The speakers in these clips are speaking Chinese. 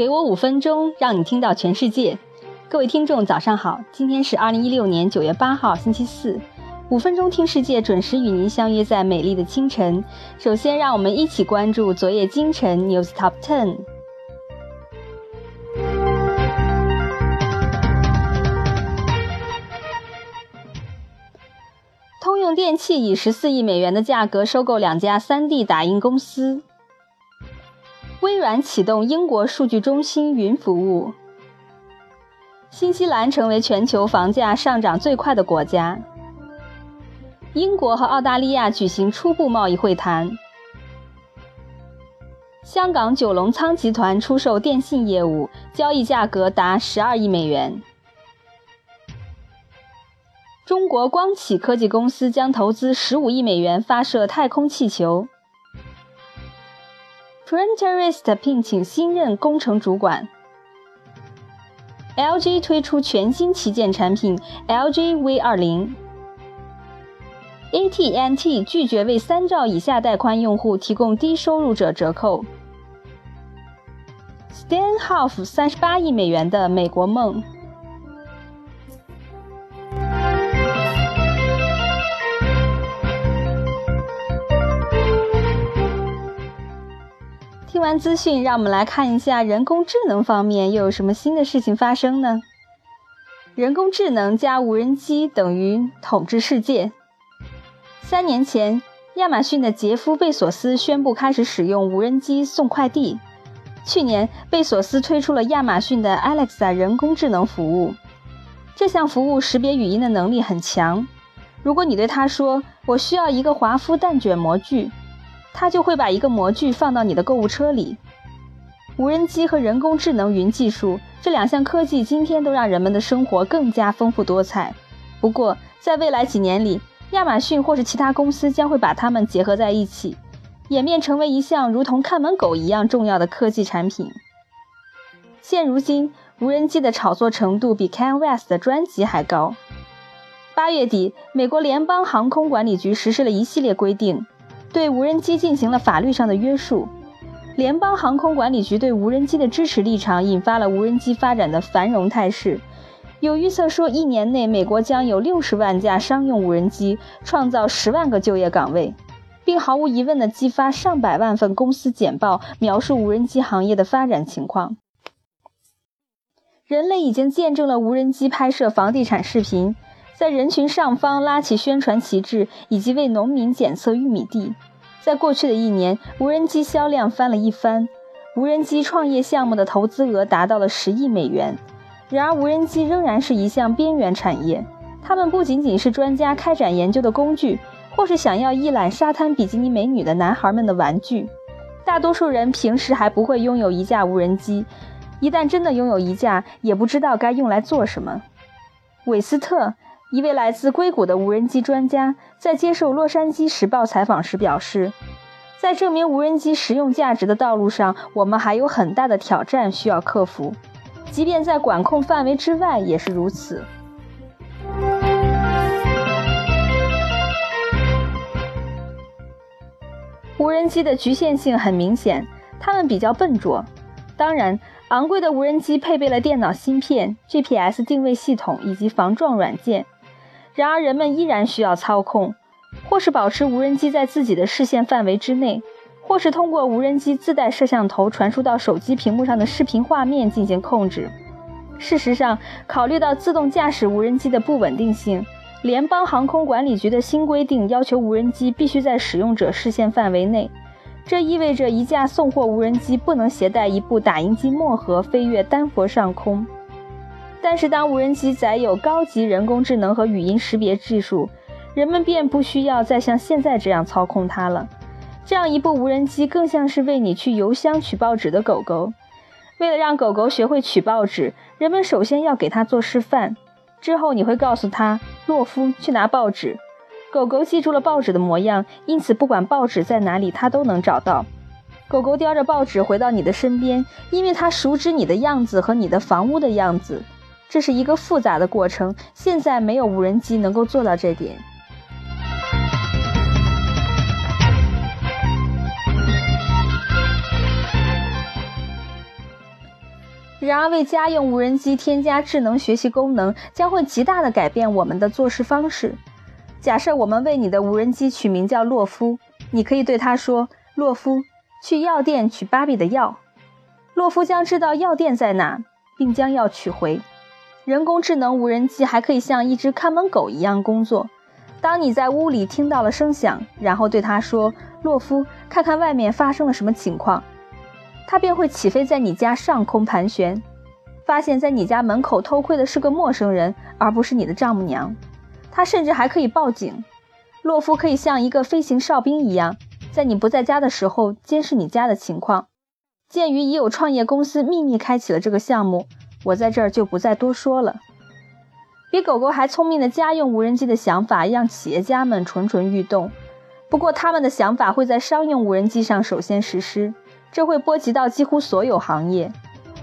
给我五分钟，让你听到全世界。各位听众，早上好！今天是二零一六年九月八号，星期四。五分钟听世界，准时与您相约在美丽的清晨。首先，让我们一起关注昨夜今晨 News Top Ten。通用电气以十四亿美元的价格收购两家 3D 打印公司。微软启动英国数据中心云服务。新西兰成为全球房价上涨最快的国家。英国和澳大利亚举行初步贸易会谈。香港九龙仓集团出售电信业务，交易价格达十二亿美元。中国光启科技公司将投资十五亿美元发射太空气球。Printerist 聘请新任工程主管。LG 推出全新旗舰产品 LG V20。AT&T 拒绝为三兆以下带宽用户提供低收入者折扣。Stanhope 三十八亿美元的美国梦。听完资讯，让我们来看一下人工智能方面又有什么新的事情发生呢？人工智能加无人机等于统治世界。三年前，亚马逊的杰夫·贝索斯宣布开始使用无人机送快递。去年，贝索斯推出了亚马逊的 Alexa 人工智能服务。这项服务识别语音的能力很强。如果你对他说“我需要一个华夫蛋卷模具”，它就会把一个模具放到你的购物车里。无人机和人工智能云技术这两项科技今天都让人们的生活更加丰富多彩。不过，在未来几年里，亚马逊或是其他公司将会把它们结合在一起，演变成为一项如同看门狗一样重要的科技产品。现如今，无人机的炒作程度比 Kanye West 的专辑还高。八月底，美国联邦航空管理局实施了一系列规定，对无人机进行了法律上的约束。联邦航空管理局对无人机的支持立场，引发了无人机发展的繁荣态势。有预测说，一年内美国将有六十万架商用无人机，创造十万个就业岗位，并毫无疑问地激发上百万份公司简报，描述无人机行业的发展情况。人类已经见证了无人机拍摄房地产视频，在人群上方拉起宣传旗帜，以及为农民检测玉米地。在过去的一年，无人机销量翻了一番，无人机创业项目的投资额达到了十亿美元。然而，无人机仍然是一项边缘产业。它们不仅仅是专家开展研究的工具，或是想要一览沙滩比基尼美女的男孩们的玩具。大多数人平时还不会拥有一架无人机，一旦真的拥有一架，也不知道该用来做什么。韦斯特，一位来自硅谷的无人机专家，在接受《洛杉矶时报》采访时表示，在证明无人机实用价值的道路上，我们还有很大的挑战需要克服。即便在管控范围之外也是如此。无人机的局限性很明显，它们比较笨拙。当然，昂贵的无人机配备了电脑芯片、GPS 定位系统以及防撞软件。然而，人们依然需要操控，或是保持无人机在自己的视线范围之内。或是通过无人机自带摄像头传输到手机屏幕上的视频画面进行控制。事实上，考虑到自动驾驶无人机的不稳定性，联邦航空管理局的新规定要求无人机必须在使用者视线范围内。这意味着一架送货无人机不能携带一部打印机墨盒飞越丹佛上空。但是，当无人机载有高级人工智能和语音识别技术，人们便不需要再像现在这样操控它了。这样一部无人机更像是为你去邮箱取报纸的狗狗。为了让狗狗学会取报纸，人们首先要给它做示范。之后你会告诉它：“洛夫，去拿报纸。”狗狗记住了报纸的模样，因此不管报纸在哪里，它都能找到。狗狗叼着报纸回到你的身边，因为它熟知你的样子和你的房屋的样子。这是一个复杂的过程，现在没有无人机能够做到这点。然而，为家用无人机添加智能学习功能，将会极大的改变我们的做事方式。假设我们为你的无人机取名叫洛夫，你可以对它说：“洛夫，去药店取芭比的药。”洛夫将知道药店在哪，并将药取回。人工智能无人机还可以像一只看门狗一样工作。当你在屋里听到了声响，然后对它说：“洛夫，看看外面发生了什么情况。”它便会起飞在你家上空盘旋，发现，在你家门口偷窥的是个陌生人，而不是你的丈母娘。它甚至还可以报警。洛夫可以像一个飞行哨兵一样，在你不在家的时候监视你家的情况。鉴于已有创业公司秘密开启了这个项目，我在这儿就不再多说了。比狗狗还聪明的家用无人机的想法让企业家们蠢蠢欲动。不过，他们的想法会在商用无人机上首先实施。这会波及到几乎所有行业。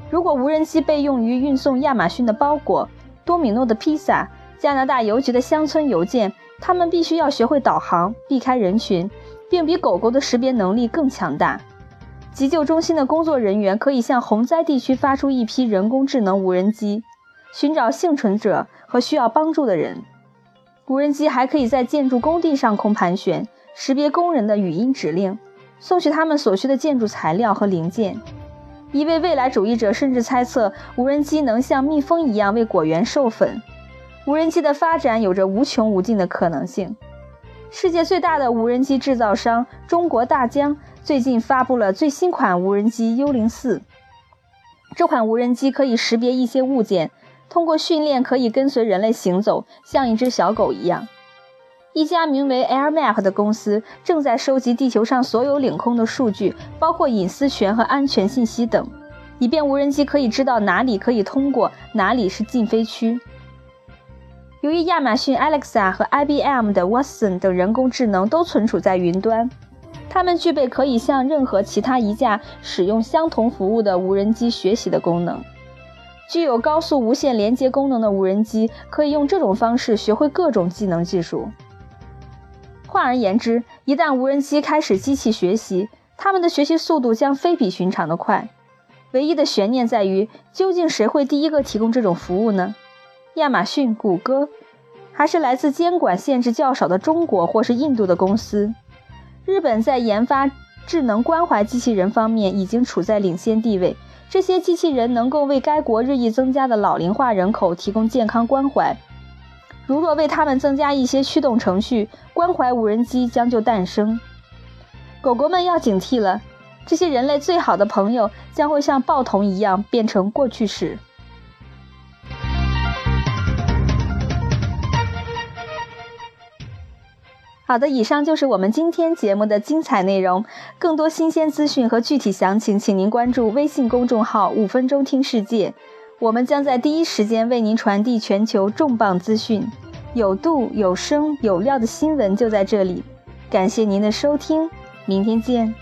如果无人机被用于运送亚马逊的包裹、多米诺的披萨、加拿大邮局的乡村邮件，他们必须要学会导航、避开人群，并比狗狗的识别能力更强大。急救中心的工作人员可以向洪灾地区发出一批人工智能无人机，寻找幸存者和需要帮助的人。无人机还可以在建筑工地上空盘旋，识别工人的语音指令。送去他们所需的建筑材料和零件。一位未来主义者甚至猜测，无人机能像蜜蜂一样为果园授粉。无人机的发展有着无穷无尽的可能性。世界最大的无人机制造商中国大疆最近发布了最新款无人机幽灵四。这款无人机可以识别一些物件，通过训练可以跟随人类行走，像一只小狗一样。一家名为 AirMap 的公司正在收集地球上所有领空的数据，包括隐私权和安全信息等，以便无人机可以知道哪里可以通过，哪里是禁飞区。由于亚马逊 Alexa 和 IBM 的 Watson 等人工智能都存储在云端，它们具备可以向任何其他一架使用相同服务的无人机学习的功能。具有高速无线连接功能的无人机可以用这种方式学会各种技能技术。换而言之，一旦无人机开始机器学习，它们的学习速度将非比寻常的快。唯一的悬念在于，究竟谁会第一个提供这种服务呢？亚马逊、谷歌，还是来自监管限制较少的中国或是印度的公司？日本在研发智能关怀机器人方面已经处在领先地位，这些机器人能够为该国日益增加的老龄化人口提供健康关怀。如若为他们增加一些驱动程序，关怀无人机将就诞生。狗狗们要警惕了，这些人类最好的朋友将会像报童一样变成过去式。好的，以上就是我们今天节目的精彩内容。更多新鲜资讯和具体详情，请您关注微信公众号“五分钟听世界”。我们将在第一时间为您传递全球重磅资讯，有度、有声、有料的新闻就在这里。感谢您的收听，明天见。